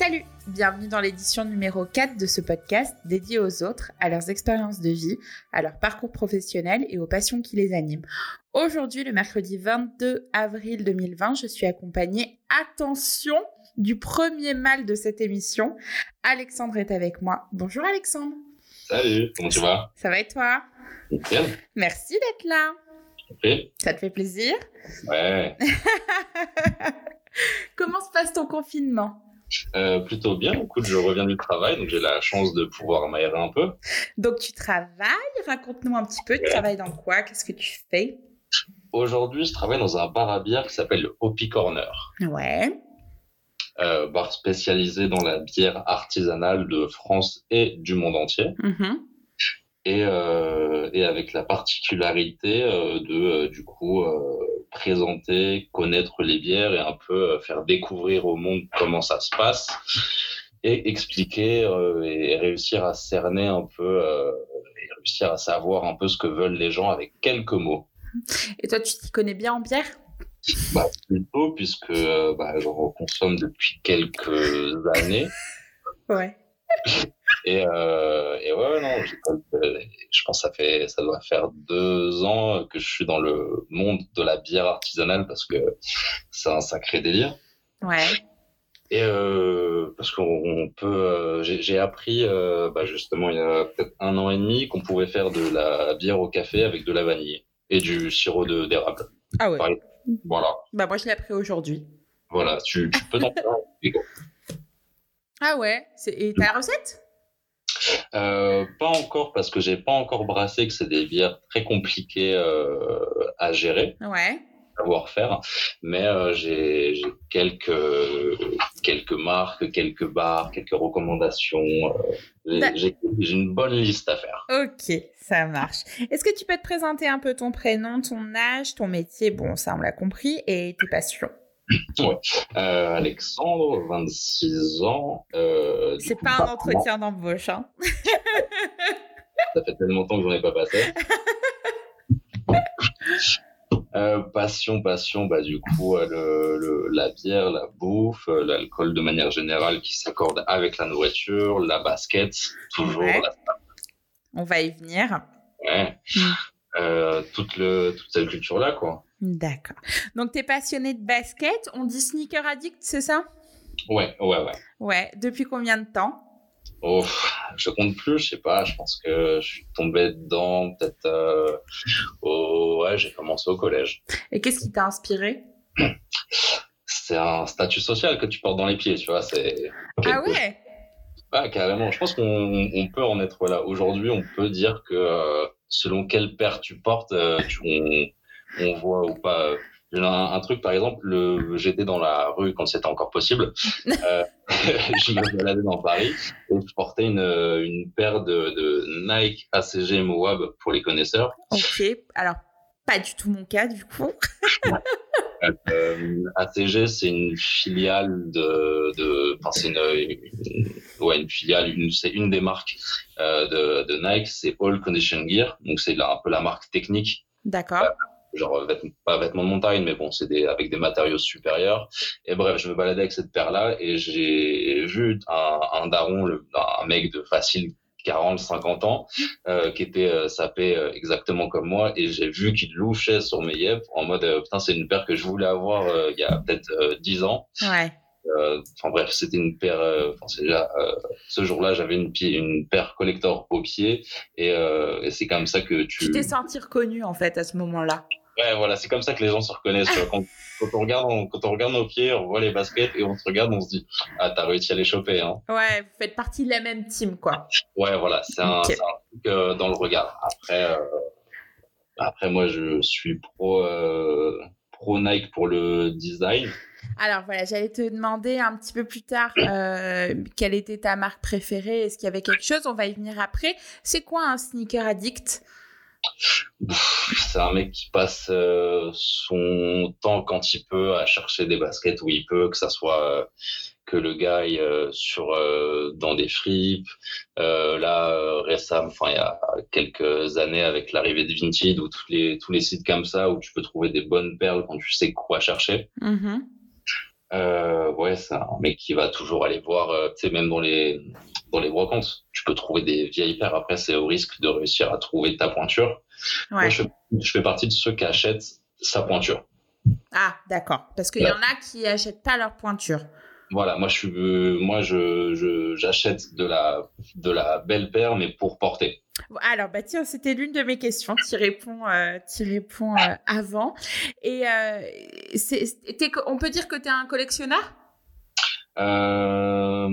Salut, bienvenue dans l'édition numéro 4 de ce podcast dédié aux autres, à leurs expériences de vie, à leur parcours professionnel et aux passions qui les animent. Aujourd'hui, le mercredi 22 avril 2020, je suis accompagnée, attention, du premier mal de cette émission. Alexandre est avec moi. Bonjour Alexandre. Salut, comment tu vas? Ça va et toi? Bien. Merci d'être là. Ça te fait plaisir? Ouais. Comment se passe ton confinement? Euh, plutôt bien. Écoute, je reviens du travail, donc j'ai la chance de pouvoir m'aérer un peu. Donc tu travailles, raconte-nous un petit peu, tu travailles dans quoi? Qu'est-ce que tu fais? Aujourd'hui, je travaille dans un bar à bière qui s'appelle le Hopi Corner. Ouais. Euh, bar spécialisé dans la bière artisanale de France et du monde entier. Mhm. Et, euh, et avec la particularité de, du coup, présenter, connaître les bières et un peu euh, faire découvrir au monde comment ça se passe et expliquer euh, et réussir à cerner un peu euh, et réussir à savoir un peu ce que veulent les gens avec quelques mots. Et toi, tu t'y connais bien en bière? Bah, plutôt puisque euh, bah, j'en consomme depuis quelques années. Ouais. Et, euh, et ouais, non, je pense que ça fait, ça doit faire deux ans que je suis dans le monde de la bière artisanale parce que c'est un sacré délire. Ouais. Et euh, parce qu'on on peut, euh, j'ai appris euh, bah, justement il y a peut-être un an et demi qu'on pouvait faire de la bière au café avec de la vanille et du sirop de d'érable. Ah ouais. Pareil. Voilà, Bah moi, je l'ai appris aujourd'hui. voilà, tu, tu peux t'en faire. Ah ouais Et t'as la recette? Euh, pas encore parce que j'ai pas encore brassé que c'est des bières très compliquées euh, à gérer. Ouais. savoir-faire, mais euh, j'ai j'ai quelques quelques marques, quelques bars, quelques recommandations. euh, j'ai- Bah- j'ai une bonne liste à faire. Ok, ça marche. Est-ce que tu peux te présenter un peu ton prénom, ton âge, ton métier? Bon, ça, on l'a compris. Et tes passions Euh, Alexandre, 26 ans. Euh, C'est pas un maman, entretien d'embauche, hein Ça fait tellement longtemps que j'en ai pas passé. Euh, passion, passion, bah du coup euh, le, le- la bière, la bouffe, l'alcool de manière générale qui s'accorde avec la nourriture, la basket, toujours Ouais. la On va y venir. Ouais. Mm. Euh, toute, le, toute cette culture-là, quoi. D'accord. Donc, t'es passionné de basket. On dit sneaker addict, c'est ça? Ouais, ouais, ouais. Ouais. Depuis combien de temps? Oh, je compte plus, je sais pas, je pense que je suis tombé dedans peut-être euh, au... Ouais, j'ai commencé au collège. Et qu'est-ce qui t'a inspiré? C'est un statut social que tu portes dans les pieds, tu vois, c'est... Ah ouais? Ouais, carrément. Je pense qu'on on peut en être là. Aujourd'hui, on peut dire que euh, selon quelle paire tu portes, euh, tu, on, on voit ou pas. euh, Un, un truc, par exemple, le, j'étais dans la rue quand c'était encore possible. Euh, je me baladais dans Paris et je portais une, une paire de, de Nike ACG Moab pour les connaisseurs. Ok. Alors, pas du tout mon cas, du coup. Euh, ACG, c'est une filiale de, de enfin, c'est une, une- ouais, une filiale, une, c'est une des marques euh, de, de Nike, c'est All Condition Gear, donc c'est un peu la marque technique, D'accord. Genre vêt- pas vêtements de montagne, mais bon, c'est des, avec des matériaux supérieurs. Et bref, je me baladais avec cette paire-là et j'ai vu un, un daron, le, un mec de facile 40, 50 ans, euh, qui était euh, sapé euh, exactement comme moi, et j'ai vu qu'il louchait sur mes yeux en mode euh, putain, c'est une paire que je voulais avoir euh, il y a peut-être euh, 10 ans. Ouais. Euh, Enfin bref, c'était une paire. euh, Enfin, c'est déjà euh, ce jour-là, j'avais une, une paire collector au pied, et, euh, et c'est comme ça que tu. Tu t'es senti reconnu, en fait, à ce moment-là. Ouais, voilà, c'est comme ça que les gens se reconnaissent. tu vois. Quand, quand on regarde, on- quand on regarde nos pieds, on voit les baskets et on se regarde, on se dit ah t'as réussi à les choper, hein. Ouais, vous faites partie de la même team, quoi. Ouais, voilà, c'est un, truc euh, dans le regard. Après, euh, après moi, je suis pro euh, pro Nike pour le design. Alors voilà, j'allais te demander un petit peu plus tard euh, quelle était ta marque préférée, est-ce qu'il y avait quelque chose, on va y venir après. C'est quoi un sneaker addict? C'est un mec qui passe euh, son temps quand il peut à chercher des baskets où il peut, que ça soit euh, que le gars aille euh, sur dans des fripes. Là récemment, enfin il y a quelques années avec l'arrivée de Vinted ou tous les tous les sites comme ça où tu peux trouver des bonnes perles quand tu sais quoi chercher. Mhm. euh, ouais, c'est un mec qui va toujours aller voir, euh, tu sais, même dans les, dans les brocantes, tu peux trouver des vieilles paires. Après, c'est au risque de réussir à trouver ta pointure. Ouais. Moi, je, je fais partie de ceux qui achètent sa pointure. Ah, d'accord. Parce qu'il y en a qui achètent pas leur pointure. Voilà, moi, je suis, euh, moi, je, je, j'achète de la, de la belle paire, mais pour porter. Alors, bah tiens, c'était l'une de mes questions. Tu réponds, euh, tu réponds euh, avant. Et euh, on peut dire que tu es un collectionneur? Euh,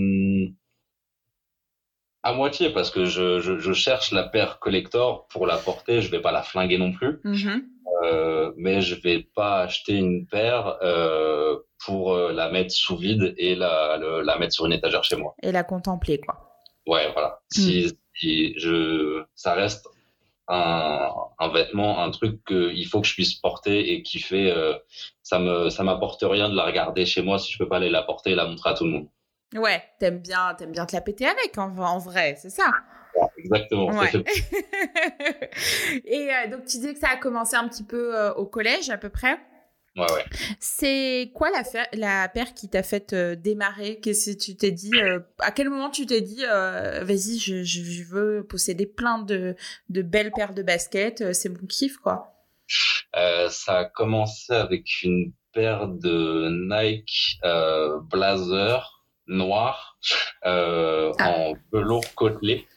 à moitié, parce que je, je, je cherche la paire collector pour la porter. Je vais pas la flinguer non plus. Mhm. Euh, mais je vais pas acheter une paire euh, pour euh, la mettre sous vide et la, le- la mettre sur une étagère chez moi. Et la contempler, quoi. Ouais, voilà. Si, si je, ça reste un, un vêtement, un truc qu'il faut que je puisse porter et qui fait, euh, ça me, ça m'apporte rien de la regarder chez moi si je peux pas aller la porter et la montrer à tout le monde. Ouais, t'aimes bien, t'aimes bien te la péter avec, en, en vrai, c'est ça. Exactement. c'est Ouais. Et euh, donc, tu disais que ça a commencé un petit peu euh, au collège, à peu près. Ouais, ouais. C'est quoi la, la paire qui t'a fait euh, démarrer? Qu'est-ce que tu t'es dit euh, À quel moment tu t'es dit euh, vas-y, je, je- je veux posséder plein de, de belles paires de baskets, c'est mon kiff quoi? Euh, ça a commencé avec une paire de Nike euh, Blazer noir euh, Ah. en velours côtelé.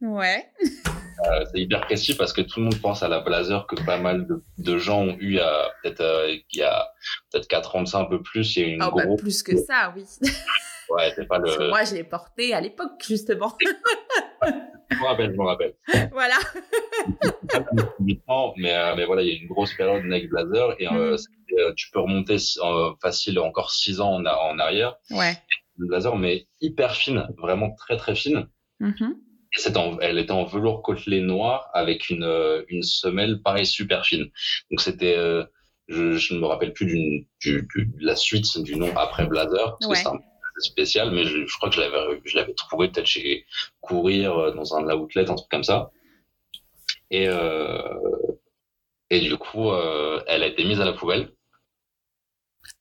Ouais. Euh, c'est hyper précis parce que tout le monde pense à la Blazer que pas mal de, de gens ont eu il y a peut-être euh, il y a peut-être 4 ans de ça un peu plus. Il y a une Oh, bah, grosse. plus que ça, oui. Ouais, c'est pas le. moi, je l'ai porté à l'époque, justement. Je me rappelle, je me rappelle. voilà. Mais, euh, mais voilà, il y a une grosse période Nike Blazer et euh, euh, tu peux remonter euh, facile encore 6 ans en arrière. Ouais. Une Blazer, mais hyper fine, vraiment très très fine. Mhm. Et en- elle était en velours côtelé noir avec une, euh, une semelle pareil super fine. Donc c'était, euh, je, ne me rappelle plus du, du- de la suite du nom après Blazer, parce Ouais. que c'est un peu spécial, mais je, je crois que je l'avais, trouvé peut-être chez Courir euh, dans un outlet, un truc comme ça. Et, euh, et du coup, elle a été mise à la poubelle.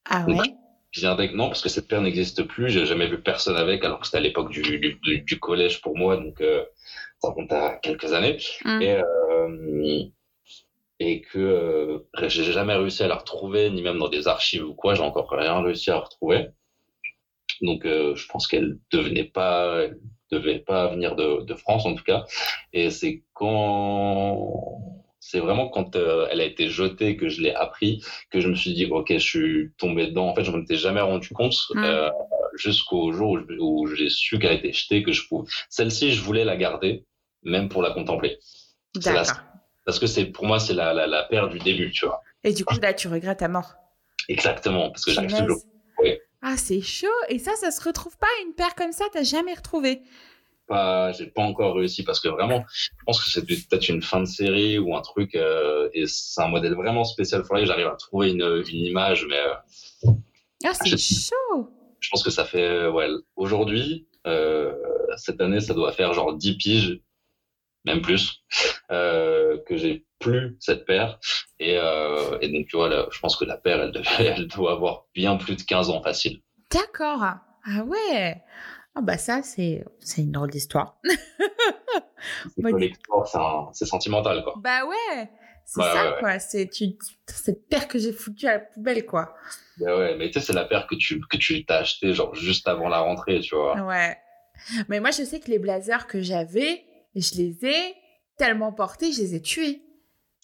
Ah ouais. Bien avec non, parce que cette paire n'existe plus. J'ai jamais vu personne avec, alors que c'était à l'époque du, du, du- du collège pour moi, donc euh, ça remonte à quelques années. Mm. Et, euh, et que euh, j'ai jamais réussi à la retrouver, ni même dans des archives ou quoi. J'ai encore rien réussi à la retrouver. Donc, euh, je pense qu'elle devenait pas, elle devait pas venir de, de France en tout cas. Et c'est quand, c'est vraiment quand euh, elle a été jetée que je l'ai appris, que je me suis dit, ok, je suis tombé dedans. En fait, je m'en étais jamais rendu compte Mm. euh, jusqu'au jour où, j'ai su qu'elle a été jetée, que je pouvais. Celle-ci, je voulais la garder, même pour la contempler. D'accord. Parce que c'est pour moi, c'est la, la, la paire du début, tu vois. Et du coup, là, tu regrettes à mort. Exactement, parce que j'arrive toujours. Oui. Ah, c'est chaud. Et ça, ça se retrouve pas une paire comme ça, t'as jamais retrouvé. Pas, j'ai pas encore réussi parce que vraiment, je pense que c'est peut-être une fin de série ou un truc, euh, et c'est un modèle vraiment spécial. Faudrait que j'arrive à trouver une, une image, mais euh, Ah, c'est Je- chaud. je pense que ça fait, euh, ouais, aujourd'hui, euh, cette année, ça doit faire genre 10 piges, même plus, que j'ai plus cette paire. Et, et donc, tu vois, là, je pense que la paire, elle, devait- elle doit avoir bien plus de 15 ans facile. D'accord. Ah ouais. Ah bah ça, c'est c'est une drôle d'histoire. C'est Ouais. c'est un- c'est sentimental, quoi. Bah ouais. C'est Ouais, ça, ouais, ouais. quoi. C'est tu, cette paire que j'ai foutue à la poubelle, quoi. Ben ouais, mais tu sais, c'est la paire que tu, que tu t'as acheté, genre, juste avant la rentrée, tu vois. Ouais. Mais moi, je sais que les blazers que j'avais, je les ai tellement portés, je les ai tués.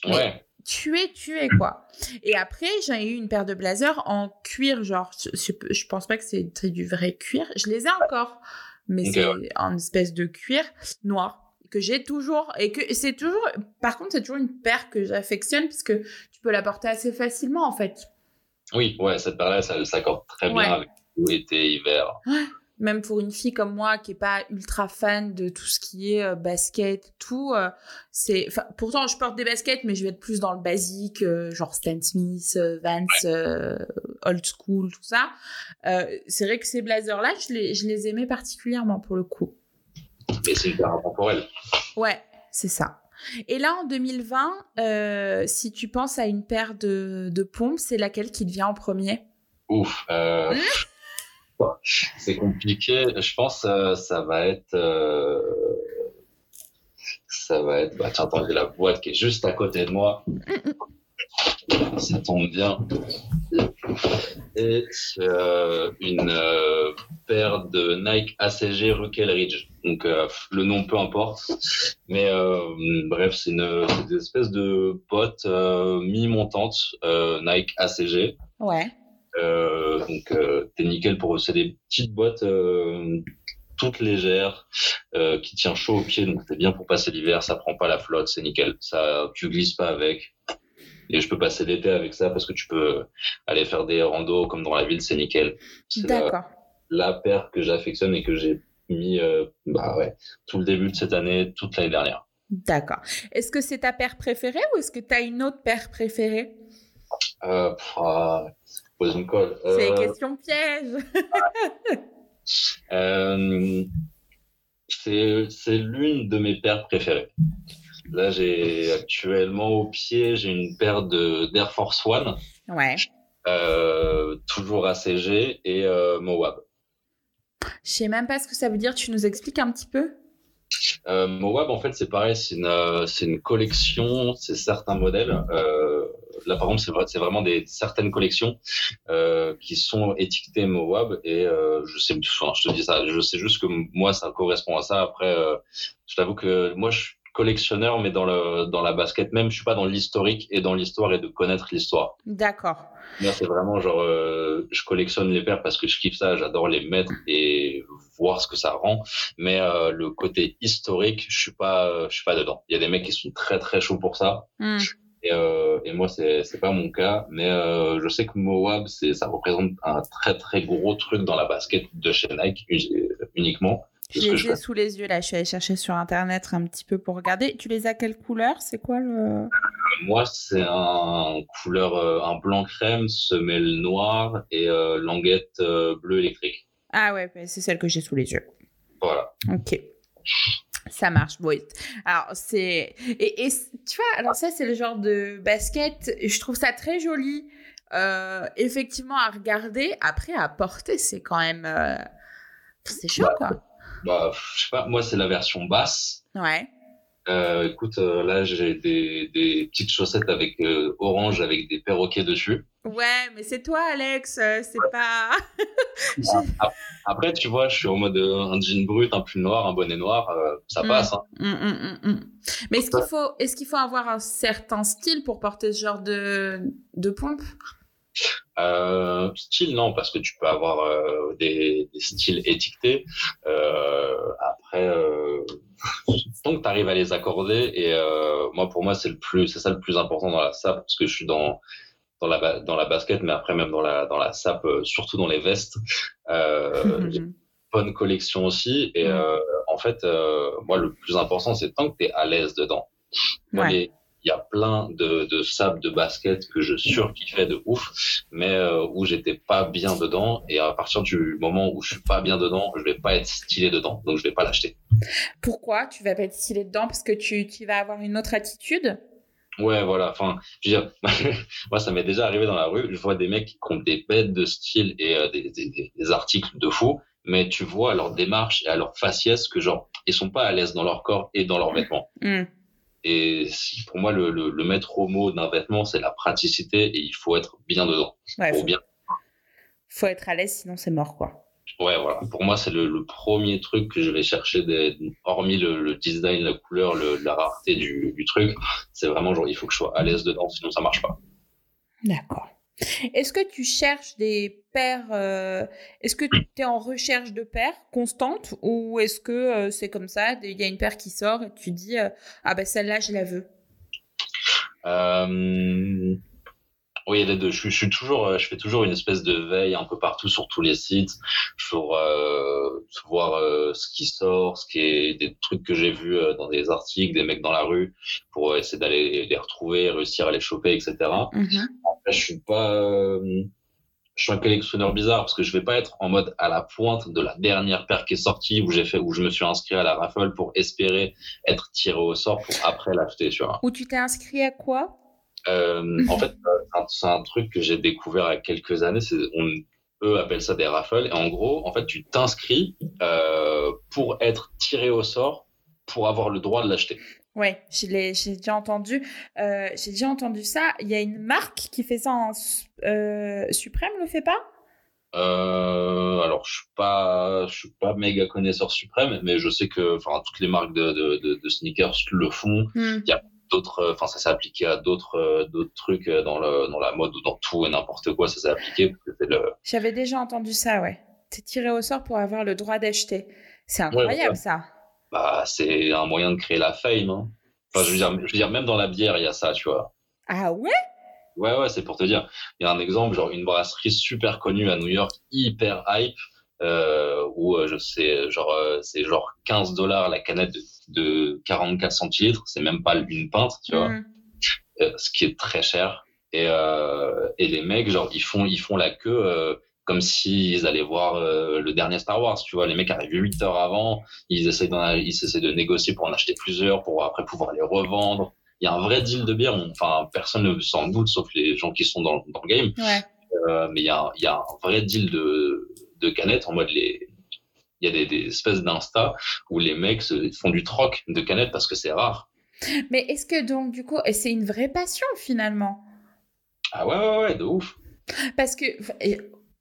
Mais- Ouais. tués, tués, quoi. Et après, j'ai eu une paire de blazers en cuir, genre, je, je- pense pas que c'est du vrai cuir. Je les ai encore, mais c'est ouais. en espèce de cuir noir que j'ai toujours et que c'est toujours par contre c'est toujours une paire que j'affectionne parce que tu peux la porter assez facilement en fait Oui, ouais, cette paire-là, ça s'accorde très Ouais. bien avec tout été, hiver. Même pour une fille comme moi qui est pas ultra fan de tout ce qui est euh, basket tout euh, c'est pourtant je porte des baskets mais je vais être plus dans le basique euh, genre Stan Smith euh, old school tout ça. C'est vrai que ces blazers là je les je les aimais particulièrement pour le coup. Mais c'est une paire intemporelle. ouais c'est ça. Et là en 2020 euh, si tu penses à une paire de de pompes c'est laquelle qui te vient en premier? Ouf. Euh, c'est compliqué. Je pense que ça va être. Euh, ça va être. Bah, tiens, attendez, la boîte qui est juste à côté de moi. Ça tombe bien. Et euh, une euh, paire de Nike ACG Ruckell Ridge. Donc euh, le nom peu importe. Mais bref, c'est une, une, espèce de botte mi-montante Nike ACG. Ouais. Donc t'es nickel pour c'est des petites boîtes toutes légères, qui tient chaud au pied, donc c'est bien pour passer l'hiver, ça prend pas la flotte, c'est nickel. Ça, tu glisses pas avec. Et je peux passer l'été avec ça parce que tu peux aller faire des randos comme dans la ville, c'est nickel. D'accord. La, paire que j'affectionne et que j'ai mis euh, bah ouais, tout le début de cette année, toute l'année dernière. D'accord. Est-ce que c'est ta paire préférée ou est-ce que tu as une autre paire préférée? Euh, C'est une euh, question piège. euh, c'est l'une de mes paires préférées. Là, j'ai actuellement au pied, j'ai une paire de d'Air Force One. Ouais. Euh, toujours ACG et euh, Moab. Je sais même pas ce que ça veut dire. Tu nous expliques un petit peu? Euh, Moab, en fait, c'est pareil. C'est une, euh, c'est une collection. C'est certains modèles. Euh, là, par exemple, c'est, vrai, c'est vraiment des certaines collections euh, qui sont étiquetées Moab. Et euh, je sais, enfin, je te dis ça. Je sais juste que moi, ça correspond à ça. Après, je t'avoue que moi, je collectionneur, mais dans, le, dans la basket même, je suis pas dans l'historique et dans l'histoire et de connaître l'histoire. D'accord. Moi, c'est vraiment genre, euh, je collectionne les paires parce que je kiffe ça, j'adore les mettre et voir ce que ça rend. Mais euh, le côté historique, je suis pas, je suis pas dedans. Il y a des mecs qui sont très très chauds pour ça. Hmm. Et, euh, et, moi, c'est c'est pas mon cas, mais euh, je sais que Moab, ça représente un très très gros truc dans la basket de chez Nike uniquement. Je les ai sous les yeux là, je suis allée chercher sur internet un petit peu pour regarder. Tu les as quelle couleur? C'est quoi le Moi, c'est un couleur euh, un blanc crème, semelle noire et euh, languette euh, bleu électrique. Ah ouais, c'est celle que j'ai sous les yeux. Voilà. Ok. Ça marche, oui. Alors, c'est. Et, et, tu vois, alors ça, c'est le genre de basket, je trouve ça très joli. effectivement, à regarder. Après, à porter, c'est quand même. C'est chaud, bah, quoi bah, je sais pas, moi, c'est la version basse. Ouais. Euh, écoute, euh, là, j'ai des, des, petites chaussettes avec euh, orange avec des perroquets dessus. Ouais, mais c'est toi, Alex, c'est pas. Après, tu vois, je suis en mode un jean brut, un pull noir, un bonnet noir, ça passe. Hein. Mais est-ce qu'il faut, est-ce qu'il faut avoir un certain style pour porter ce genre de, de pompe? Euh, style, non, parce que tu peux avoir euh, des, des, styles étiquetés. Euh, après, tant que tu arrives à les accorder, et euh, moi, pour moi, c'est le plus, c'est ça le plus important dans la SAP, parce que je suis dans dans la dans la basket, mais après même dans la dans la SAP, surtout dans les vestes. bonne collection aussi, et en fait, moi, le plus important, c'est tant que tu es à l'aise dedans. Ouais il y a plein de, de sable de basket que je surkiffais de ouf, mais euh, où j'étais pas bien dedans. Et à partir du moment où je suis pas bien dedans, je vais pas être stylé dedans, donc je vais pas l'acheter. Pourquoi tu vas pas être stylé dedans? Parce que tu, tu vas avoir une autre attitude? Ouais, voilà. Enfin, je veux dire, moi, ça m'est déjà arrivé dans la rue. Je vois des mecs qui ont des bêtes de style et euh, des, des, des, articles de fou, mais tu vois à leur démarche et à leur faciès que genre ils sont pas à l'aise dans leur corps et dans leurs vêtements. Mmh. Et si, pour moi, le, le, le maître mot d'un vêtement, c'est la praticité et il faut être bien dedans. Ouais, faut bien. Faut être à l'aise, sinon c'est mort, quoi. Ouais, voilà. Pour moi, c'est le, le, premier truc que je vais chercher, des, hormis le, le, design, la couleur, la rareté du, du truc. C'est vraiment genre, il faut que je sois à l'aise dedans, sinon ça marche pas. D'accord. Est-ce que tu cherches des paires euh, Est-ce que tu es en recherche de paires constantes ou est-ce que euh, c'est comme ça Il y a une paire qui sort et tu dis euh, ah ben celle-là je la veux. Oui, il y a les deux. Je, je, suis toujours, je fais toujours une espèce de veille un peu partout sur tous les sites pour voir ce qui sort, ce qui est des trucs que j'ai vus dans des articles, des mecs dans la rue, pour essayer d'aller les retrouver, réussir à les choper, etc je suis pas, euh, je suis un collectionneur bizarre parce que je vais pas être en mode à la pointe de la dernière paire qui est sortie où j'ai fait, où je me suis inscrit à la raffle pour espérer être tiré au sort pour après l'acheter, tu vois. Où tu t'es inscrit à quoi? en fait, c'est un truc que j'ai découvert il y a quelques années. On, eux appellent ça des raffles. Et en gros, en fait, tu t'inscris pour être tiré au sort pour avoir le droit de l'acheter. Ouais, j'ai déjà entendu. Euh, j'ai déjà entendu ça. Il y a une marque qui fait ça en euh, Suprême, le fait pas? Euh, Alors, je suis pas, je suis pas méga connaisseur Suprême, mais je sais que, enfin, toutes les marques de, de, de, sneakers le font. Hmm. Il y a d'autres, enfin, ça s'est appliqué à d'autres, d'autres trucs dans le, dans la mode ou dans tout et n'importe quoi. Ça s'est appliqué. Le... J'avais déjà entendu ça, ouais. T'es tiré au sort pour avoir le droit d'acheter. C'est incroyable, ça bah, c'est un moyen de créer la fame. Hein. Enfin, je veux, dire, je veux dire, même dans la bière, il y a ça, tu vois. Ah ouais? Ouais, ouais, c'est pour te dire. Il y a un exemple, genre une brasserie super connue à New York, hyper hype, euh, où euh, je sais, genre, euh, c'est genre 15 dollars la canette de, 44 centilitres, c'est même pas une pinte, tu vois. Mm. Euh, ce qui est très cher. Et, euh, et les mecs, genre, ils font, ils font la queue comme s'ils allaient voir euh, le dernier Star Wars. Tu vois, les mecs arrivent 8 heures avant, ils essaient, ils essaient de négocier pour en acheter plusieurs, pour après pouvoir les revendre. Il y a un vrai deal de bière. Enfin, personne ne s'en doute, sauf les gens qui sont dans, dans le game. Ouais. Euh, mais il y, a, il y a un vrai deal de, de canettes en mode les. Il y a des, des espèces d'insta où les mecs font du troc de canettes parce que c'est rare. Mais est-ce que donc, du coup, c'est une vraie passion finalement? Ah ouais, ouais, ouais, de ouf. Parce que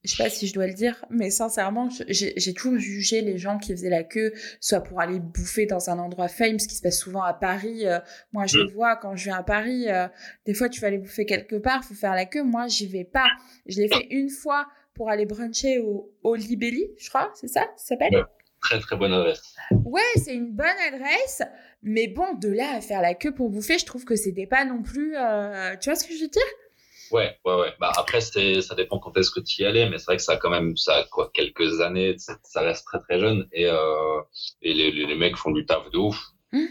je sais pas si je dois le dire, mais sincèrement, j'ai toujours jugé les gens qui faisaient la queue, soit pour aller bouffer dans un endroit fame, ce qui se passe souvent à Paris. Euh, moi, je le mm. vois quand je viens à Paris. Euh, des fois, tu vas aller bouffer quelque part, faut faire la queue. Moi, j'y vais pas. Je l'ai fait une fois pour aller bruncher au, au Libelli, je crois, c'est ça, ça s'appelle? Très très bonne adresse. Ouais, c'est une bonne adresse, mais bon, de là à faire la queue pour bouffer, je trouve que c'était pas non plus. Euh, tu vois ce que je veux dire? Ouais, ouais, ouais. Bah, après, ça dépend quand est-ce que tu y allais, mais c'est vrai que ça a quand même, ça quoi, quelques années, ça reste très très jeune, et, euh, et les, les, mecs font du taf de ouf. Mmh.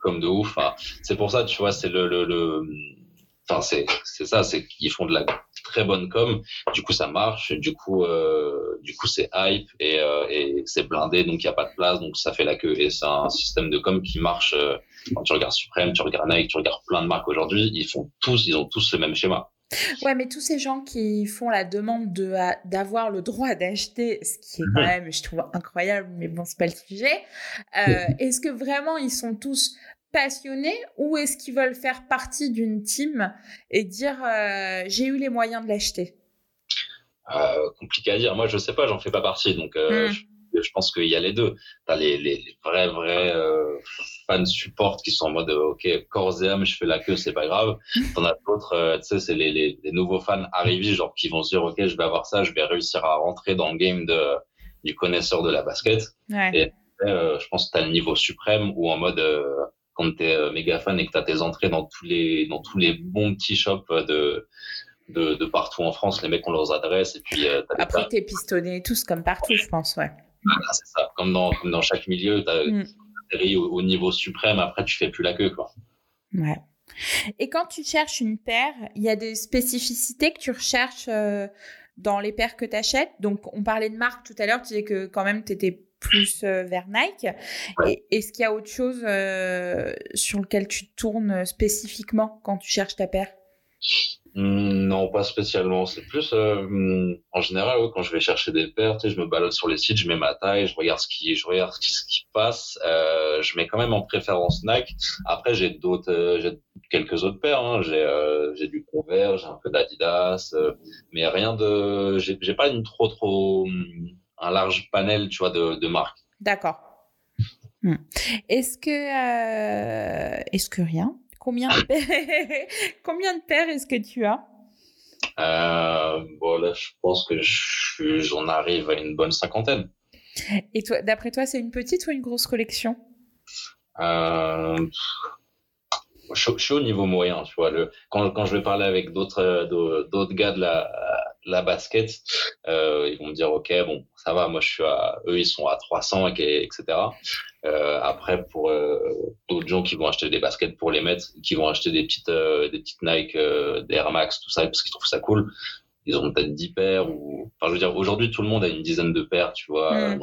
Comme de ouf. Enfin, c'est pour ça, tu vois, c'est le, le, le, enfin, c'est, c'est ça, c'est qu'ils font de la très bonne com. Du coup, ça marche. Du coup, euh, du coup, c'est hype et, euh, et c'est blindé, donc il y a pas de place, donc ça fait la queue. Et c'est un système de com qui marche. Euh, quand tu regardes Supreme, tu regardes Nike, tu regardes plein de marques aujourd'hui, ils font tous, ils ont tous le même schéma. Ouais, mais tous ces gens qui font la demande de d'avoir le droit d'acheter, ce qui est quand même, je trouve incroyable, mais bon, c'est pas le sujet. Euh, est-ce que vraiment ils sont tous passionnés ou est-ce qu'ils veulent faire partie d'une team et dire euh, j'ai eu les moyens de l'acheter? Euh, Compliqué à dire. Moi, je sais pas, j'en fais pas partie, donc hmm. je, pense qu'il y a les deux. T'as les, les, les vrais vrais fans support qui sont en mode ok corps et âme je fais la queue c'est pas grave. T'en as d'autres euh, tu sais c'est les, les, les, nouveaux fans arrivés genre qui vont se dire ok je vais avoir ça je vais réussir à rentrer dans le game de du connaisseur de la basket. Et euh, je pense que t'as le niveau suprême ou en mode euh, quand t'es es méga fan et que t'as tes entrées dans tous les dans tous les bons petits shops de de, de partout en France les mecs ont leurs adresses et puis après t'es pistonné tous comme partout je pense ouais c'est ça comme dans comme dans chaque milieu t'as mm au, niveau suprême, après tu fais plus la queue quoi. Ouais. Et quand tu cherches une paire, il y a des spécificités que tu recherches euh, dans les paires que tu achètes. Donc on parlait de marque tout à l'heure, tu disais que quand même tu étais plus euh, vers Nike. Est-ce qu'il y a autre chose euh, sur lequel tu tournes spécifiquement quand tu cherches ta paire? Non, pas spécialement. C'est plus euh, en général quand je vais chercher des paires, tu sais, je me balade sur les sites, je mets ma taille, je regarde ce qui, je regarde ce qui, passe. Euh, je mets quand même en préférence Nike. Après, j'ai d'autres, euh, j'ai quelques autres paires. Hein. J'ai, euh, j'ai du Converse, j'ai un peu d'Adidas, euh, mais rien de, j'ai, j'ai pas une trop trop un large panel, tu vois, de, de marques. D'accord. Hmm. Est-ce que, est-ce que rien? Combien de paires, Combien de paires est-ce que tu as? Euh, Bon, là, je pense que j'en arrive à une bonne cinquantaine. Et toi, d'après toi, c'est une petite ou une grosse collection? Euh, je, suis au niveau moyen, tu vois. Le, quand, quand je vais parler avec d'autres d'autres gars de la, la basket, euh, ils vont me dire ok bon ça va, moi je suis à eux ils sont à 300 et, etc. Euh, après pour euh, d'autres gens qui vont acheter des baskets pour les mettre, qui vont acheter des petites euh, des petites Nike, euh, des Air Max tout ça parce qu'ils trouvent ça cool. Ils ont peut-être 10 paires ou enfin je veux dire aujourd'hui tout le monde a une dizaine de paires, tu vois. Mm.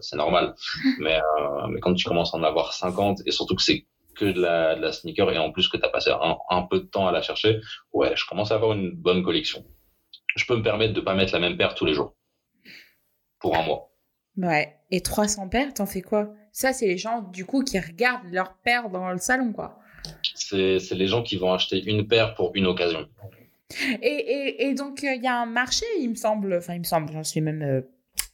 c'est normal. mais mais quand tu commences à en avoir 50 et surtout que c'est que de la, de la sneaker et en plus que tu as passé un, un, peu de temps à la chercher, ouais, je commence à avoir une bonne collection. Je peux me permettre de pas mettre la même paire tous les jours pour un mois. Ouais. Et 300 paires, t'en fais quoi? Ça, c'est les gens, du coup, qui regardent leurs paires dans le salon, quoi. C'est les gens qui vont acheter une paire pour une occasion. Et, et, et donc, il y a un marché, il me semble, enfin, il me semble, j'en suis même euh,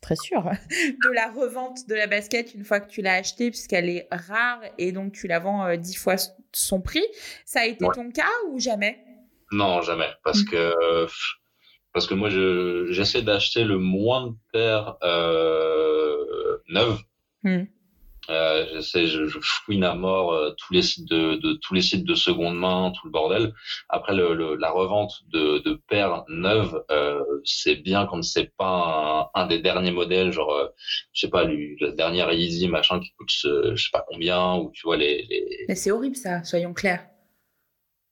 très sûre, de la revente de la basket une fois que tu l'as achetée, puisqu'elle est rare et donc tu la vends euh, dix fois son prix. Ça a été ton cas ou jamais? Non, jamais. Parce mmh. que parce que moi, j'essaie d'acheter le moins de paires euh, neuves. Mmh. Euh, j'essaie, je, je, fouine à mort euh, tous les sites de, de, tous les sites de seconde main, tout le bordel. Après, le, le, la revente de, de paires neuves, euh, c'est bien quand c'est pas un, un, des derniers modèles, genre, euh, je sais pas, la dernière Easy machin qui coûte, je sais pas combien, ou tu vois les. les... Mais c'est horrible ça, soyons clairs.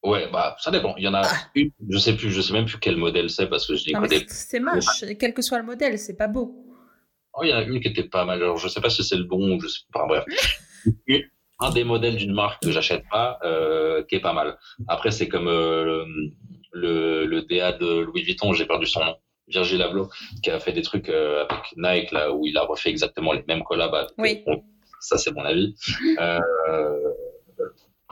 Ouais, bah ça dépend. Il y en a ah. une, je sais plus, je sais même plus quel modèle c'est parce que je dis C'est moche, quel que soit le modèle, c'est pas beau. Oh, il y en a une qui était pas mal. Alors, je sais pas si c'est le bon ou je sais pas. Bref, un des modèles d'une marque que j'achète pas, euh, qui est pas mal. Après, c'est comme euh, le, le DA de Louis Vuitton, j'ai perdu son nom. Virgil Abloh, qui a fait des trucs euh, avec Nike là où il a refait exactement les mêmes collabs. Oui. ça, c'est mon avis. Euh,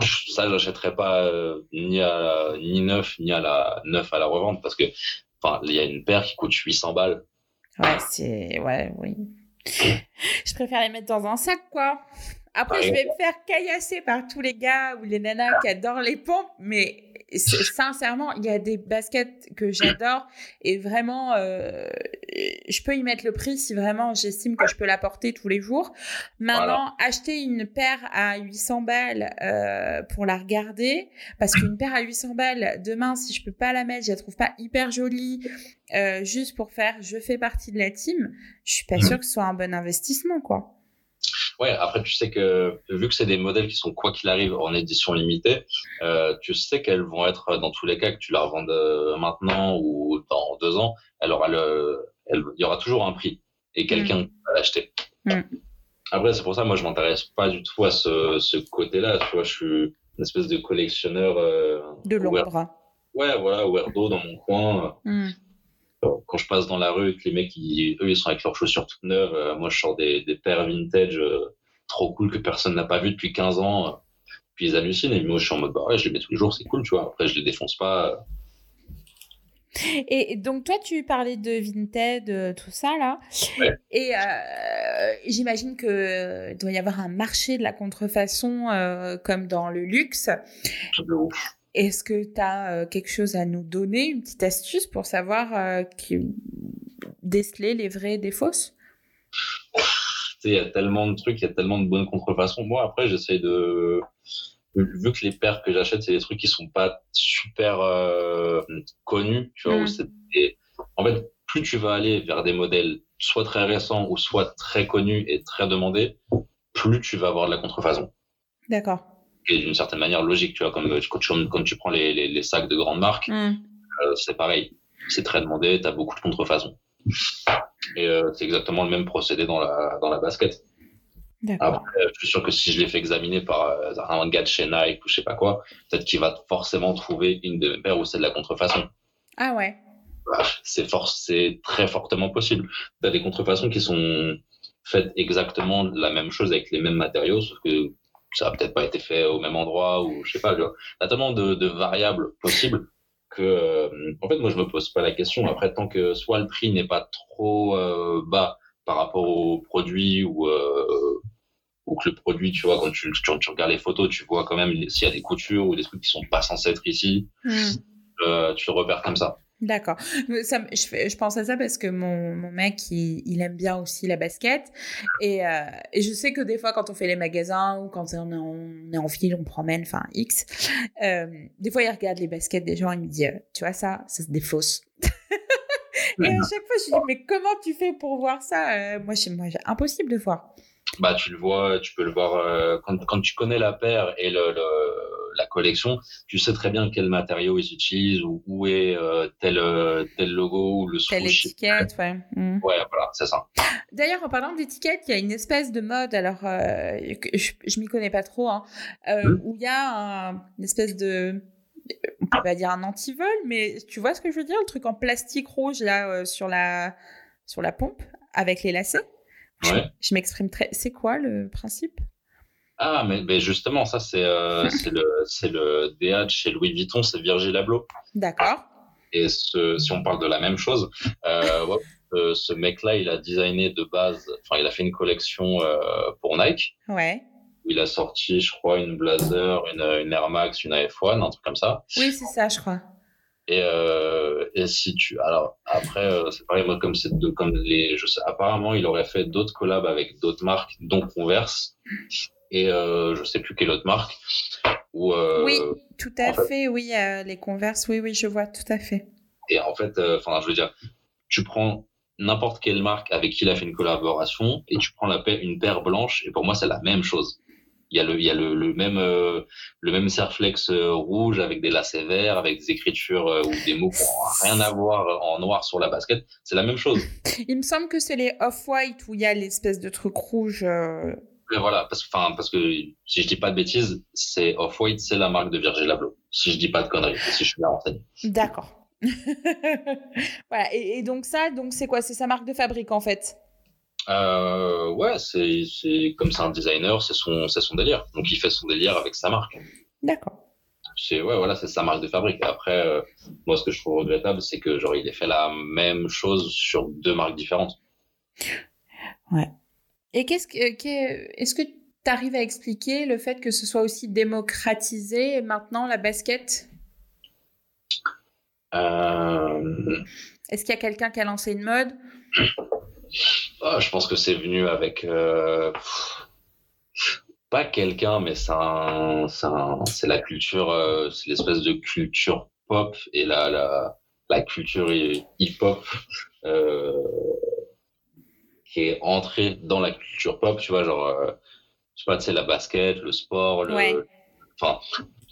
ça j'achèterais pas euh, ni à ni neuf ni à la neuf à la revente parce que il y a une paire qui coûte 800 balles. Ouais c'est ouais oui. Je préfère les mettre dans un sac quoi après je vais me faire caillasser par tous les gars ou les nanas qui adorent les pompes mais sincèrement, il y a des baskets que j'adore et vraiment, euh, je peux y mettre le prix si vraiment j'estime que je peux la porter tous les jours. Maintenant, acheter une paire à 800 balles euh, pour la regarder, parce qu'une paire à 800 balles, demain, si je peux pas la mettre, je la trouve pas hyper jolie, euh, juste pour faire je fais partie de la team, je suis pas mmh. sûre que ce soit un bon investissement, quoi. Ouais, après, tu sais que vu que c'est des modèles qui sont, quoi qu'il arrive, en édition limitée, euh, tu sais qu'elles vont être, dans tous les cas, que tu la revendes euh, maintenant ou dans deux ans, elle aura le, elle, il y aura toujours un prix et quelqu'un mm. va l'acheter. Mm. Après, c'est pour ça, moi, je m'intéresse pas du tout à ce, ce côté-là. Tu vois, je suis une espèce de collectionneur. Euh, de l'ombre. Ouais, voilà, weirdo dans mon coin. Mm quand je passe dans la rue que les mecs, ils, eux, ils sont avec leurs chaussures toutes neuves, euh, moi, je sors des, des paires vintage euh, trop cool que personne n'a pas vu depuis 15 ans. Euh, puis ils hallucinent. Et moi, je suis en mode, bah ouais, je les mets tous les jours, c'est cool, tu vois. Après, je les défonce pas. Et donc toi, tu parlais de Vinted, tout ça là, ouais. et euh, j'imagine que doit y avoir un marché de la contrefaçon euh, comme dans le luxe. De ouf. Est-ce que tu as euh, quelque chose à nous donner, une petite astuce pour savoir euh, qui... déceler les vrais des fausses Il y a tellement de trucs, il y a tellement de bonnes contrefaçons. Moi, après, j'essaie de. Vu que les paires que j'achète, c'est des trucs qui sont pas super euh, connus, tu vois, mm. en fait, plus tu vas aller vers des modèles soit très récents ou soit très connus et très demandés, plus tu vas avoir de la contrefaçon. D'accord d'une certaine manière logique, tu vois, comme quand tu, quand tu prends les, les, les, sacs de grandes marques, mm. euh, c'est pareil, c'est très demandé, tu as beaucoup de contrefaçons. Et euh, c'est exactement le même procédé dans la, dans la basket. Après, je suis sûr que si je l'ai fait examiner par euh, un gars de chez Nike ou je sais pas quoi, peut-être qu'il va forcément trouver une de mes paires où c'est de la contrefaçon. Ah ouais. Bah, c'est c'est très fortement possible. Tu as des contrefaçons qui sont faites exactement la même chose avec les mêmes matériaux, sauf que ça a peut-être pas été fait au même endroit ou je sais pas. Il y a tellement de, de variables possibles que, euh, en fait, moi, je me pose pas la question. Après, tant que soit le prix n'est pas trop euh, bas par rapport au produit ou euh, ou que le produit, tu vois, quand tu, tu, tu, regardes les photos, tu vois quand même s'il y a des coutures ou des trucs qui sont pas censés être ici. Mm. tu le repères comme ça. D'accord. Ça, je, je, pense à ça parce que mon, mon mec, il, il, aime bien aussi la basket. Et, euh, et, je sais que des fois, quand on fait les magasins ou quand on est en, on est en ville, on promène, enfin X, euh, des fois, il regarde les baskets des gens et il me dit, euh, tu vois ça, ça c'est des fausses. et à chaque fois, je lui dis, mais comment tu fais pour voir ça Moi, chez moi, impossible de voir. Bah, tu le vois, tu peux le voir euh, quand, quand tu connais la paire et le, le la collection, tu sais très bien quel matériau ils utilisent ou où est tel tel logo ou le Telle étiquette, ouais. Mm. Ouais, voilà, c'est ça. D'ailleurs, en parlant d'étiquette, il y a une espèce de mode, alors je, je m'y connais pas trop, hein, mm. où il y a une espèce de on peut pas dire un antivol, mais tu vois ce que je veux dire, le truc en plastique rouge là sur la sur la pompe avec les lacets? Je, m'exprime très. C'est quoi le principe? Ah, mais, justement, ça, c'est euh, le, le DH chez Louis Vuitton, c'est Virgil Abloh. D'accord. Et si on parle de la même chose, euh, euh, ce mec-là, il a designé de base, enfin, il a fait une collection pour Nike. Ouais. Il a sorti, je crois, une Blazer, une, une Air Max, une AF1, un truc comme ça. Oui, c'est ça, je crois. Et, euh, et si tu, alors après, euh, c'est pareil, moi comme c'est de, comme les, je sais, apparemment il aurait fait d'autres collabs avec d'autres marques, dont Converse et euh, je sais plus quelle autre marque. Où, euh, oui, tout à fait, oui, les Converse, oui, oui, je vois, tout à fait. Et en fait, enfin, je veux dire, tu prends n'importe quelle marque avec qui il a fait une collaboration et tu prends la paire, une paire blanche et pour moi c'est la même chose il y a le, il y a le, le même, euh, le même Serflex euh, rouge avec des lacets verts, avec des écritures euh, ou des mots qui n'ont rien à voir en noir sur la basket. C'est la même chose. Il me semble que c'est les off-white où il y a l'espèce de truc rouge. Mais voilà, parce, enfin, parce que si je dis pas de bêtises, c'est Off-White, c'est la marque de Virgil Abloh. Si je dis pas de conneries, si je suis bien renseigné. D'accord. voilà. Et, et, donc ça, donc c'est quoi? C'est sa marque de fabrique en fait? Euh, ouais, c'est, comme c'est un designer, c'est son, son délire. Donc il fait son délire avec sa marque. D'accord. C'est ouais, voilà, c'est sa marque de fabrique. Après, euh, moi, ce que je trouve regrettable, c'est que genre il ait fait la même chose sur deux marques différentes. Ouais. Et qu'est-ce que, est-ce que tu arrives à expliquer le fait que ce soit aussi démocratisé maintenant la basket? Euh... Est-ce qu'il y a quelqu'un qui a lancé une mode? ah, je pense que c'est venu avec euh, pas quelqu'un, mais c'est c'est la culture, euh, c'est l'espèce de culture pop et la la, la culture hip-hop euh, qui est entrée dans la culture pop. Tu vois, genre, je sais pas, tu sais, la basket, le sport, le, enfin,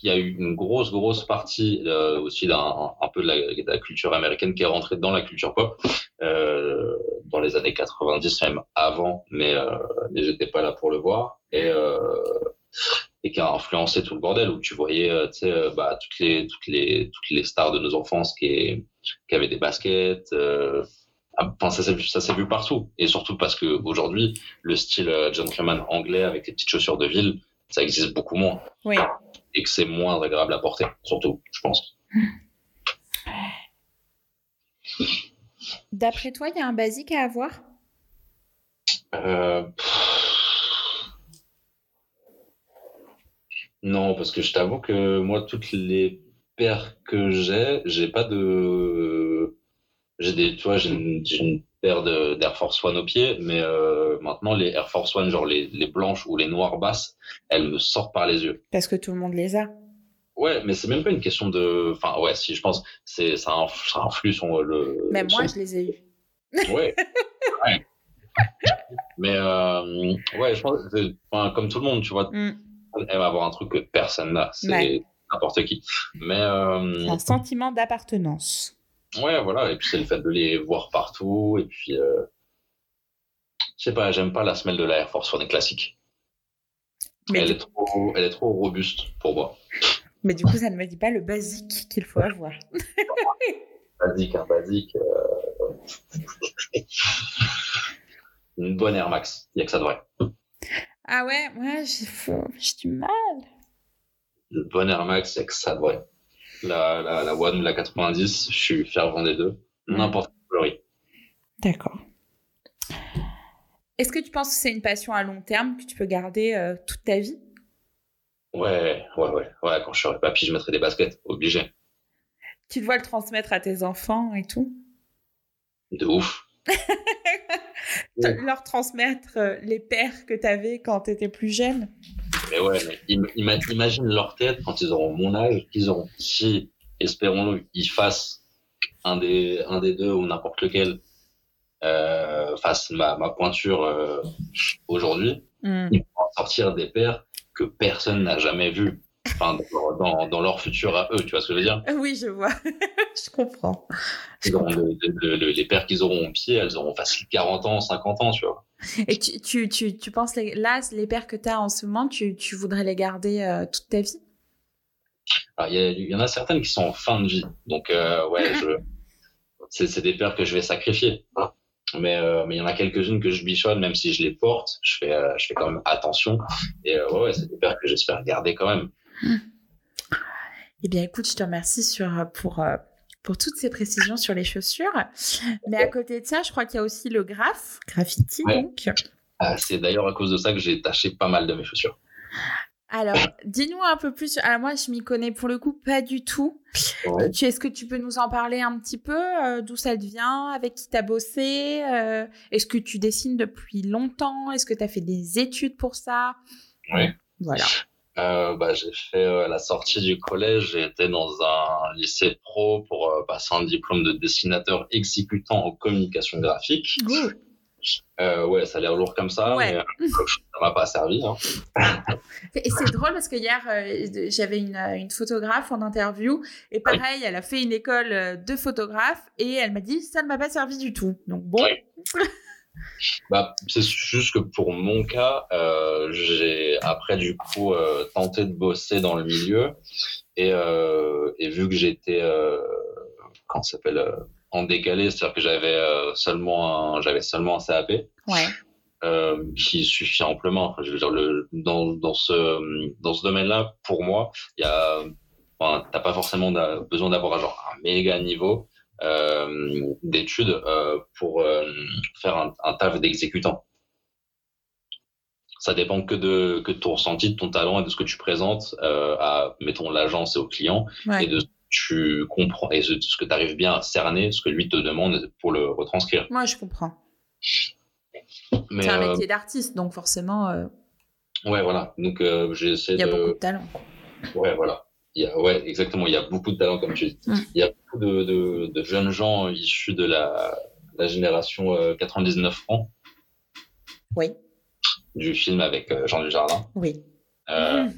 il y a eu une grosse, grosse partie aussi d'un un peu de la, de la, culture américaine qui est rentrée dans la culture pop euh, dans les années 90, même avant, mais, euh, mais j'étais pas là pour le voir. Et, euh, et qui a influencé tout le bordel où tu voyais euh, bah, toutes les toutes les toutes les stars de nos enfances qui qui avaient des baskets ah, enfin ça s'est vu partout et surtout parce que aujourd'hui le style gentleman anglais avec les petites chaussures de ville ça existe beaucoup moins oui et que c'est moins agréable à porter, surtout, je pense. D'après toi, il y a un basique à avoir? Euh... Non, parce que je t'avoue que moi, toutes les paires que j'ai, j'ai pas de. J'ai des, tu vois, j'ai une, une, paire d'Air Force One au pied, mais euh, maintenant les Air Force One, genre les, les, blanches ou les noires basses, elles me sortent par les yeux. Parce que tout le monde les a. Ouais, mais c'est même pas une question de. Enfin, ouais, si je pense, c'est ça, ça influe sur le. Même moi, je les ai eus. Ouais. ouais. mais euh, ouais, je pense, enfin, comme tout le monde, tu vois, mm. elle va avoir un truc que personne n'a. C'est n'importe qui. Mais. Euh... Un sentiment d'appartenance. Ouais, voilà. Et puis c'est le fait de les voir partout. Et puis, euh... je sais pas, j'aime pas la semelle de la Air Force One classique. Mais elle, est trop, elle est trop robuste pour moi. Mais du coup, ça ne me dit pas le basique qu'il faut avoir. basique, un basique. Euh... Une bonne Air Max. Il n'y a que ça de vrai. Ah ouais, ouais, j'ai du mal. Une bonne Air Max, il n'y a que ça de vrai la, la, la One, la 90. Je suis fervent des deux. N'importe quel coloris. D'accord. Est-ce que tu penses que c'est une passion à long terme que tu peux garder euh, toute ta vie? Ouais, ouais, ouais. Ouais, quand je serai papy, je mettrai des baskets, obligé. Tu dois le transmettre à tes enfants et tout De ouf. Leur transmettre euh, les pères que tu avais quand tu étais plus jeune mais ouais, mais imagine leur tête quand ils auront mon âge, qu'ils auront, si, espérons-le, ils fassent un des, un des deux ou n'importe lequel, euh, fasse ma, ma pointure euh, aujourd'hui, mm. ils pourront sortir des paires que personne n'a jamais vues. enfin, dans, dans, leur futur à eux, tu vois ce que je veux dire? Oui, je vois, je comprends. les pères qu'ils auront au pied, elles auront facile 40 ans, 50 ans, tu vois. Et tu, tu, tu, tu penses, les, là, les pères que tu as en ce moment, tu, tu voudrais les garder euh, toute ta vie? Il y, en a certaines qui sont en fin de vie, donc euh, ouais, je... c'est des pères que je vais sacrifier. Hein. Mais euh, mais il y en a quelques-unes que je bichonne, même si je les porte, je fais je fais quand même attention. Et ouais, ouais c'est des pères que j'espère garder quand même. Mmh. Eh bien, écoute, je te remercie sur, pour, pour toutes ces précisions sur les chaussures. Mais à côté de ça, je crois qu'il y a aussi le graphe, graffiti donc. Ah, c'est d'ailleurs à cause de ça que j'ai taché pas mal de mes chaussures. Alors, dis-nous un peu plus. Alors, moi, je m'y connais pour le coup pas du tout. Est-ce que tu peux nous en parler un petit peu euh, D'où ça vient Avec qui tu as bossé euh, Est-ce que tu dessines depuis longtemps Est-ce que tu as fait des études pour ça? Oui. Voilà. Euh, bah, j'ai fait la sortie du collège, j'ai été dans un lycée pro pour passer un diplôme de dessinateur exécutant en communication graphique. Ouais, ça a l'air lourd comme ça, mais ça m'a pas servi. Hein. et c'est drôle parce que hier, j'avais une, une, photographe en interview et pareil, elle a fait une école de photographe et elle m'a dit ça ne m'a pas servi du tout. Donc bon. Bah, c'est juste que pour mon cas, euh, j'ai après du coup euh, tenté de bosser dans le milieu et, euh, et vu que j'étais euh, quand s'appelle euh, en décalé, c'est-à-dire que j'avais seulement un, j'avais seulement un CAP. Ouais. qui suffit amplement. je veux dire, le, dans, dans ce dans ce domaine-là, pour moi, il y a, enfin, t'as pas forcément besoin d'avoir genre un méga niveau. Euh, d'études euh, pour euh, faire un, un taf d'exécutant. Ça dépend que de, que de ton ressenti, de ton talent et de ce que tu présentes à, mettons, l'agence et au client et de tu comprends et de ce que tu arrives bien à cerner, ce que lui te demande pour le retranscrire. Moi, je comprends. C'est un métier d'artiste, donc forcément. Ouais, voilà. Donc, essayé de. Il y a beaucoup de talent. Ouais, voilà ouais, exactement. Il y a beaucoup de talents, comme tu dis. Mm. Il y a beaucoup de, de, jeunes gens issus de la, la génération 99 euh, francs. Oui. Du film avec euh, Jean Dujardin. Oui. Euh,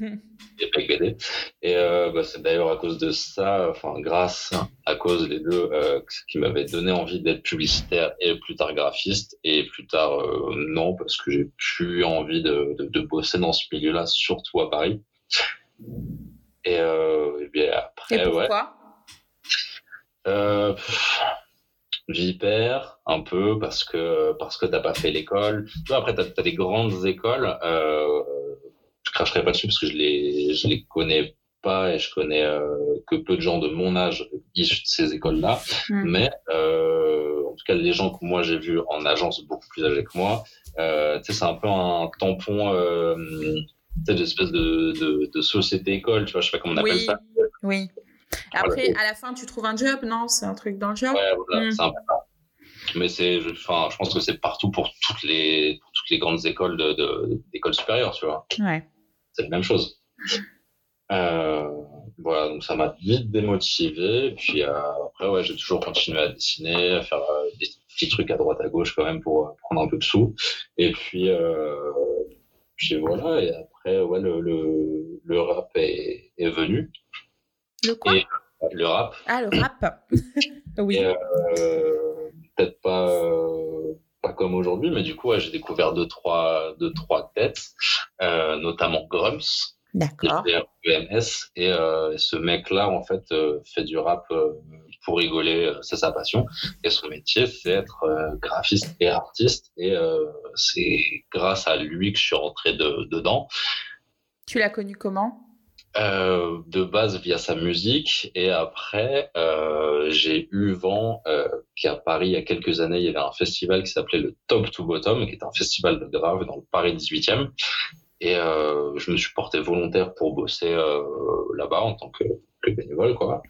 et euh, bah, c'est d'ailleurs à cause de ça, enfin grâce à cause des deux, euh, qui m'avaient donné envie d'être publicitaire et plus tard graphiste. Et plus tard, non, parce que j'ai plus envie de, de, de, bosser dans ce milieu-là, surtout à Paris. Et, euh, et bien après, et pourquoi? Euh, Vipère, un peu, parce que parce que t'as pas fait l'école. Après, t'as as des grandes écoles. Je cracherai pas dessus parce que je les je les connais pas et je connais euh, que peu de gens de mon âge issus de ces écoles-là. Hmm. Mais euh, en tout cas, les gens que moi j'ai vus en agence beaucoup plus âgés que moi, euh, c'est un peu un tampon. Euh, cette espèce de, de, de société-école, tu vois, je sais pas comment on appelle ça. Oui. Après, à la fin, tu trouves un job, non? C'est un truc dans le job Ouais, voilà, hmm. c'est un peu ça. Mais c'est, enfin, je pense que c'est partout pour toutes les, pour toutes les grandes écoles de, d'écoles supérieures, tu vois. Ouais. C'est la même chose. Euh, voilà, donc ça m'a vite démotivé. Puis euh, après, ouais, j'ai toujours continué à dessiner, à faire euh, des petits trucs à droite à gauche quand même pour prendre un peu de sous. Et puis, puis voilà, et après, ouais, le, le, le rap est, est, venu. Le quoi? Le rap. Ah, le rap Oui. Peut-être pas, pas comme aujourd'hui, mais du coup, ouais, j'ai découvert deux, trois, deux, trois têtes, euh, notamment Grumps. D'accord. EMS, et, euh, et ce mec-là, en fait, euh, fait du rap euh, pour rigoler, c'est sa passion. Et son métier, c'est être graphiste et artiste. Et c'est grâce à lui que je suis rentré de, dedans. Tu l'as connu comment? De base via sa musique. Et après, j'ai eu vent qu'à Paris, il y a quelques années, il y avait un festival qui s'appelait le Top to Bottom, qui est un festival de grave dans le Paris 18e. Et je me suis porté volontaire pour bosser là-bas en tant que, que bénévole, quoi.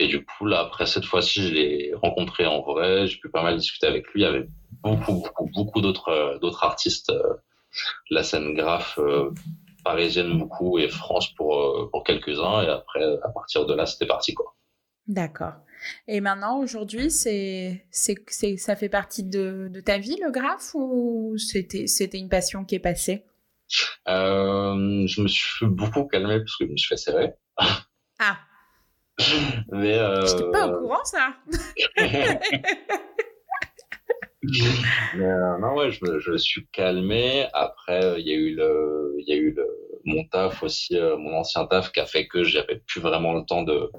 Et du coup, là, après cette fois-ci, je l'ai rencontré en vrai, j'ai pu pas mal discuter avec lui, il y avait beaucoup, beaucoup, beaucoup d'autres, euh, d'autres artistes, euh, la scène graphe euh, parisienne beaucoup et France pour, pour quelques-uns. Et après, à partir de là, c'était parti, quoi. D'accord. Et maintenant, aujourd'hui, c'est, c'est, c'est, ça fait partie de, de ta vie, le graphe, ou c'était, c'était une passion qui est passée? Euh, je me suis beaucoup calmé parce que je me suis fait serrer. Ah. Mais euh... J'étais pas au courant ça. Mais, euh, non ouais, je me, je suis calmé. Après, il y a eu le, il y a eu le, mon taf aussi, euh, mon ancien taf qui a fait que j'avais plus vraiment le temps de,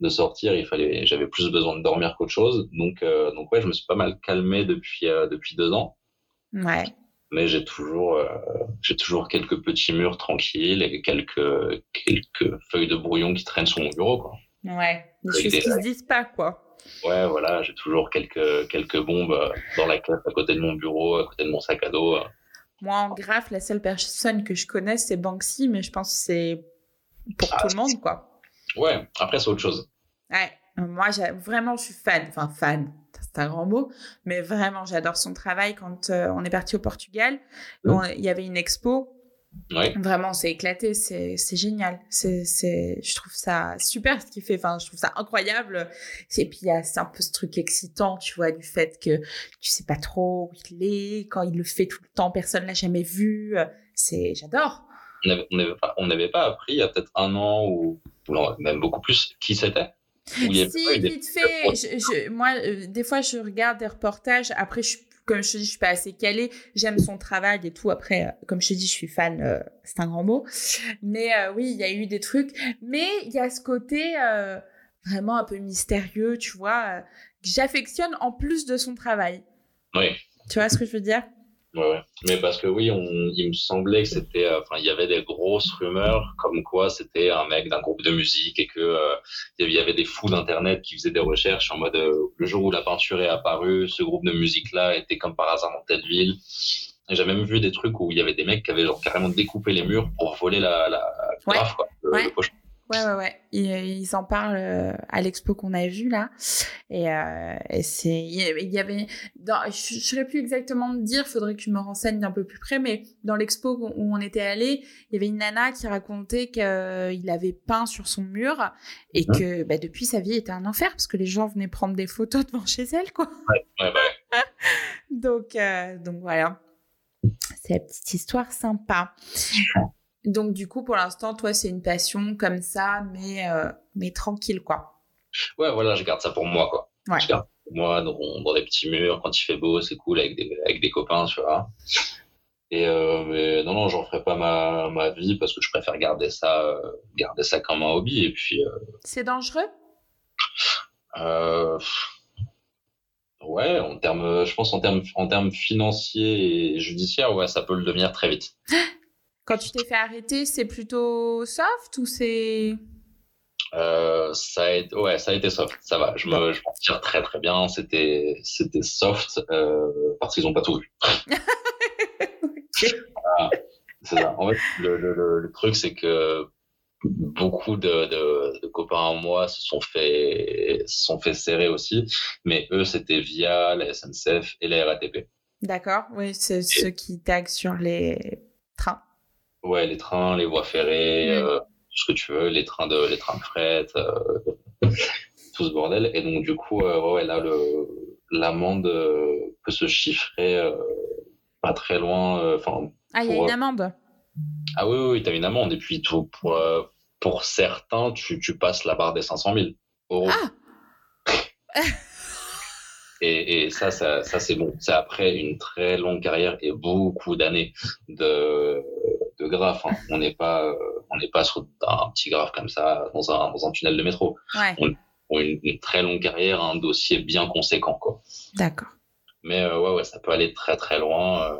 de sortir. Il fallait, j'avais plus besoin de dormir qu'autre chose. Donc, euh, donc ouais, je me suis pas mal calmé depuis euh, depuis deux ans. Ouais. Mais j'ai toujours, euh, j'ai toujours quelques petits murs tranquilles et quelques quelques feuilles de brouillon qui traînent sur mon bureau, quoi. Ouais. Des choses qui se disent pas quoi. Ouais, voilà, j'ai toujours quelques quelques bombes euh, dans la caisse à côté de mon bureau, à côté de mon sac à dos. euh. Moi en graphe, la seule personne que je connais c'est Banksy, mais je pense que c'est pour Ah, tout le monde quoi. Ouais, après c'est autre chose. Ouais. Moi j'ai- vraiment je suis fan, enfin fan. C'est un grand mot, mais vraiment j'adore son travail. Quand euh, on est parti au Portugal, on- il y avait une expo Ouais. Vraiment, c'est éclaté, c'est génial. C'est je trouve ça super ce qu'il fait. Enfin, je trouve ça incroyable. Et puis il y a un peu ce truc excitant, tu vois, du fait que tu sais pas trop où il est, quand il le fait tout le temps, personne l'a jamais vu. C'est j'adore. On n'avait pas, appris il y a peut-être un an ou, même beaucoup plus qui c'était. Si vite fait, je, je- moi euh, des fois je regarde des reportages. Après, je suis comme je te dis, je suis pas assez calée. J'aime son travail et tout. Après, euh, comme je te dis, je suis fan. euh, c'est un grand mot. Mais euh, oui, il y a eu des trucs. Mais il y a ce côté euh, vraiment un peu mystérieux, tu vois, que j'affectionne en plus de son travail. Oui. Tu vois ce que je veux dire? Ouais, ouais. Mais parce que oui, on, il me semblait que c'était, euh, enfin, il y avait des grosses rumeurs comme quoi c'était un mec d'un groupe de musique et que euh, il y avait des fous d'internet qui faisaient des recherches en mode euh, le jour où la peinture est apparue, ce groupe de musique là était comme par hasard dans telle ville. J'ai même vu des trucs où il y avait des mecs qui avaient genre carrément découpé les murs pour voler la, la Ouais. graphe, quoi, le, Ouais. le pochon. Ouais, ouais, ouais. Ils, ils en parlent euh, à l'expo qu'on a vu là. Et, euh, et c'est, il y avait- dans, je ne saurais plus exactement te dire, faudrait que je me renseigne d'un peu plus près, mais dans l'expo où on était allé, il y avait une nana qui racontait qu'il avait peint sur son mur et Mhm. que bah, depuis sa vie était un enfer parce que les gens venaient prendre des photos devant chez elle, quoi. Ouais, bah ouais. Donc, euh, donc voilà. C'est la petite histoire sympa. Donc du coup, pour l'instant, toi, c'est une passion comme ça, mais, euh, mais tranquille, quoi. Ouais, voilà, je garde ça pour moi, quoi. Ouais. Je garde pour moi dans, dans des petits murs, quand il fait beau, c'est cool avec des, avec des copains, tu vois. Et euh, mais non, non, j'en ferai pas ma, ma vie parce que je préfère garder ça, euh, garder ça comme un hobby. Et puis, C'est dangereux? Euh, ouais, en termes, je pense en termes, en termes financiers et judiciaires, ouais, ça peut le devenir très vite. Quand tu t'es fait arrêter, c'est plutôt soft ou c'est... Euh, ça a été, ouais, ça a été soft, ça va. Je me, je m'en tire très très bien. C'était, c'était soft euh, parce qu'ils ont pas tout vu. Ah, c'est ça. En fait, le, le, le, le truc, c'est que beaucoup de, de, de copains à moi se sont fait, se sont fait serrer aussi, mais eux, c'était via la SNCF et la RATP. D'accord, oui, c'est ceux qui taguent sur les trains. Ouais, les trains, les voies ferrées, Mm. euh, tout ce que tu veux, les trains de, les trains de fret, euh, tout ce bordel. Et donc, du coup, euh, ouais, ouais, là, le, l'amende euh, peut se chiffrer euh, pas très loin, euh, enfin, Ah, il y a une amende? Ah oui, oui, oui, t'as une amende. Et puis, tout, pour, euh, pour certains, tu, tu passes la barre des 500 000 euros. Ah Et, et ça, ça, ça c'est bon. C'est après une très longue carrière et beaucoup d'années de, de graphe. hein. On n'est pas, euh, on n'est pas sur un petit graphe comme ça dans un, dans un tunnel de métro. Ouais, On a une, une très longue carrière, un dossier bien conséquent, quoi. d'accord. Mais euh, ouais, ouais, ça peut aller très très loin, euh,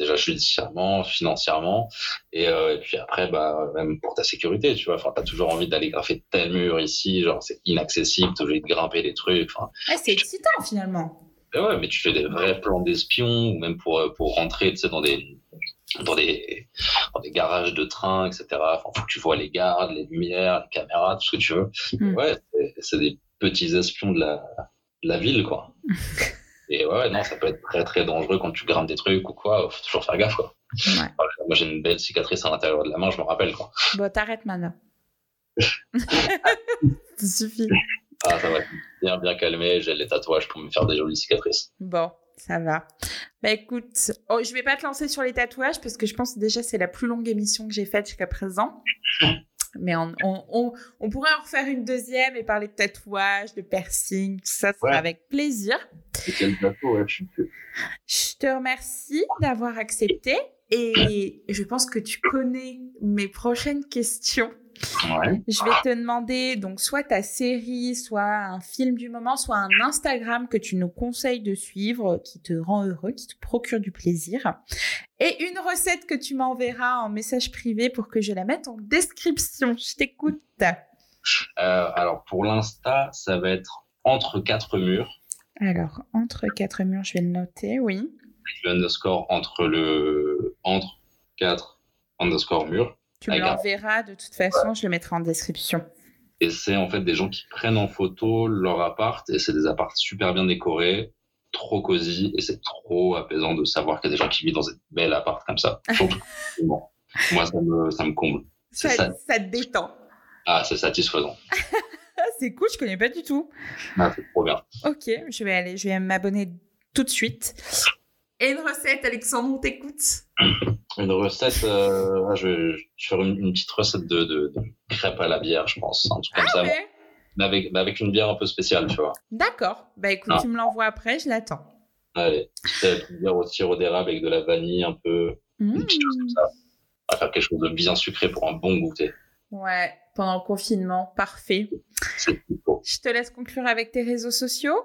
déjà judiciairement, financièrement, et, et puis après, bah même pour ta sécurité, tu vois. Enfin, t'as toujours envie d'aller graffer tel mur ici, genre c'est inaccessible, t'es obligé de grimper des trucs. Ah, c'est excitant finalement. et ouais, mais tu fais des vrais plans d'espion, ou même pour pour rentrer, dans des dans des dans des garages de train, etc. Enfin, faut que tu vois les gardes, les lumières, les caméras, tout ce que tu veux. Mm. Ouais, c'est- des petits espions de la de la ville, quoi. Et ouais, non, ça peut être très très dangereux quand tu grimpes des trucs ou quoi. Faut toujours faire gaffe, quoi. Ouais. Voilà, Moi, j'ai une belle cicatrice à l'intérieur de la main, je me rappelle, quoi. Bon, t'arrêtes maintenant. Ça suffit. Ah, ça va bien bien calmé. J'ai les tatouages pour me faire des jolies cicatrices. Bon, ça va. Bah écoute, oh, je vais pas te lancer sur les tatouages parce que je pense que déjà c'est la plus longue émission que j'ai faite jusqu'à présent. Mais on, on, on, pourrait en refaire une deuxième et parler de tatouages, de piercing, tout ça, ça avec plaisir. Je te remercie d'avoir accepté et je pense que tu connais mes prochaines questions. Je vais te demander donc soit ta série, soit un film du moment, soit un Instagram que tu nous conseilles de suivre, qui te rend heureux, qui te procure du plaisir, et une recette que tu m'enverras en message privé pour que je la mette en description. Je t'écoute. Euh, alors pour l'Insta, ça va être entre quatre murs. Alors entre quatre murs, je vais le noter, oui. Le underscore entre le entre quatre underscore murs. Tu me l'enverras de toute façon, je le mettrai en description. Et c'est en fait des gens qui prennent en photo leur appart et c'est des apparts super bien décorés, trop cosy et c'est trop apaisant de savoir qu'il y a des gens qui vivent dans un bel appart comme ça. Moi, ça me, ça me comble. Ça, ça... ça, te détend. Ah, c'est satisfaisant. c'est cool, je connais pas du tout. Ah, c'est trop bien. Ok, je vais aller, je vais m'abonner tout de suite. Et une recette, Alexandre, on t'écoute. Une recette, euh, ah, je, vais, faire une, petite recette de, de, crêpes à la bière, je pense. Un truc comme ah, ça. Mais avec, avec une bière un peu spéciale, tu vois. D'accord. Bah écoute, ah. tu me l'envoies après, je l'attends. Allez, une bière au sirop d'érable avec de la vanille un peu. Une petite chose comme ça. On va faire quelque chose de bien sucré pour un bon goûter. Ouais, pendant le confinement, parfait. Je te laisse conclure avec tes réseaux sociaux.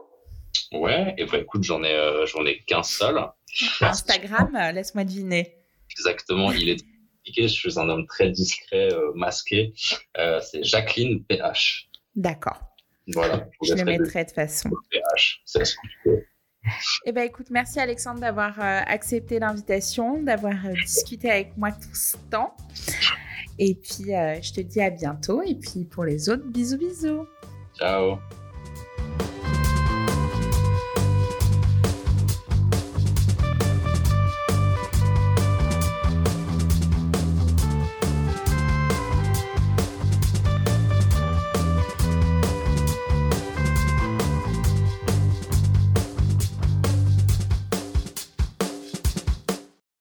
Ouais, et bah, écoute, j'en ai, euh, j'en ai qu'un seul. Instagram, euh, laisse-moi deviner. Exactement, il est je suis un homme très discret, euh, masqué. c'est Jacqueline PH. D'accord. Voilà. Je, le mettrai de façon. PH, c'est. Eh ben, écoute, merci Alexandre d'avoir accepté l'invitation, d'avoir discuté avec moi tout ce temps. Et puis, je te dis à bientôt. Et puis, pour les autres, bisous, bisous. Ciao.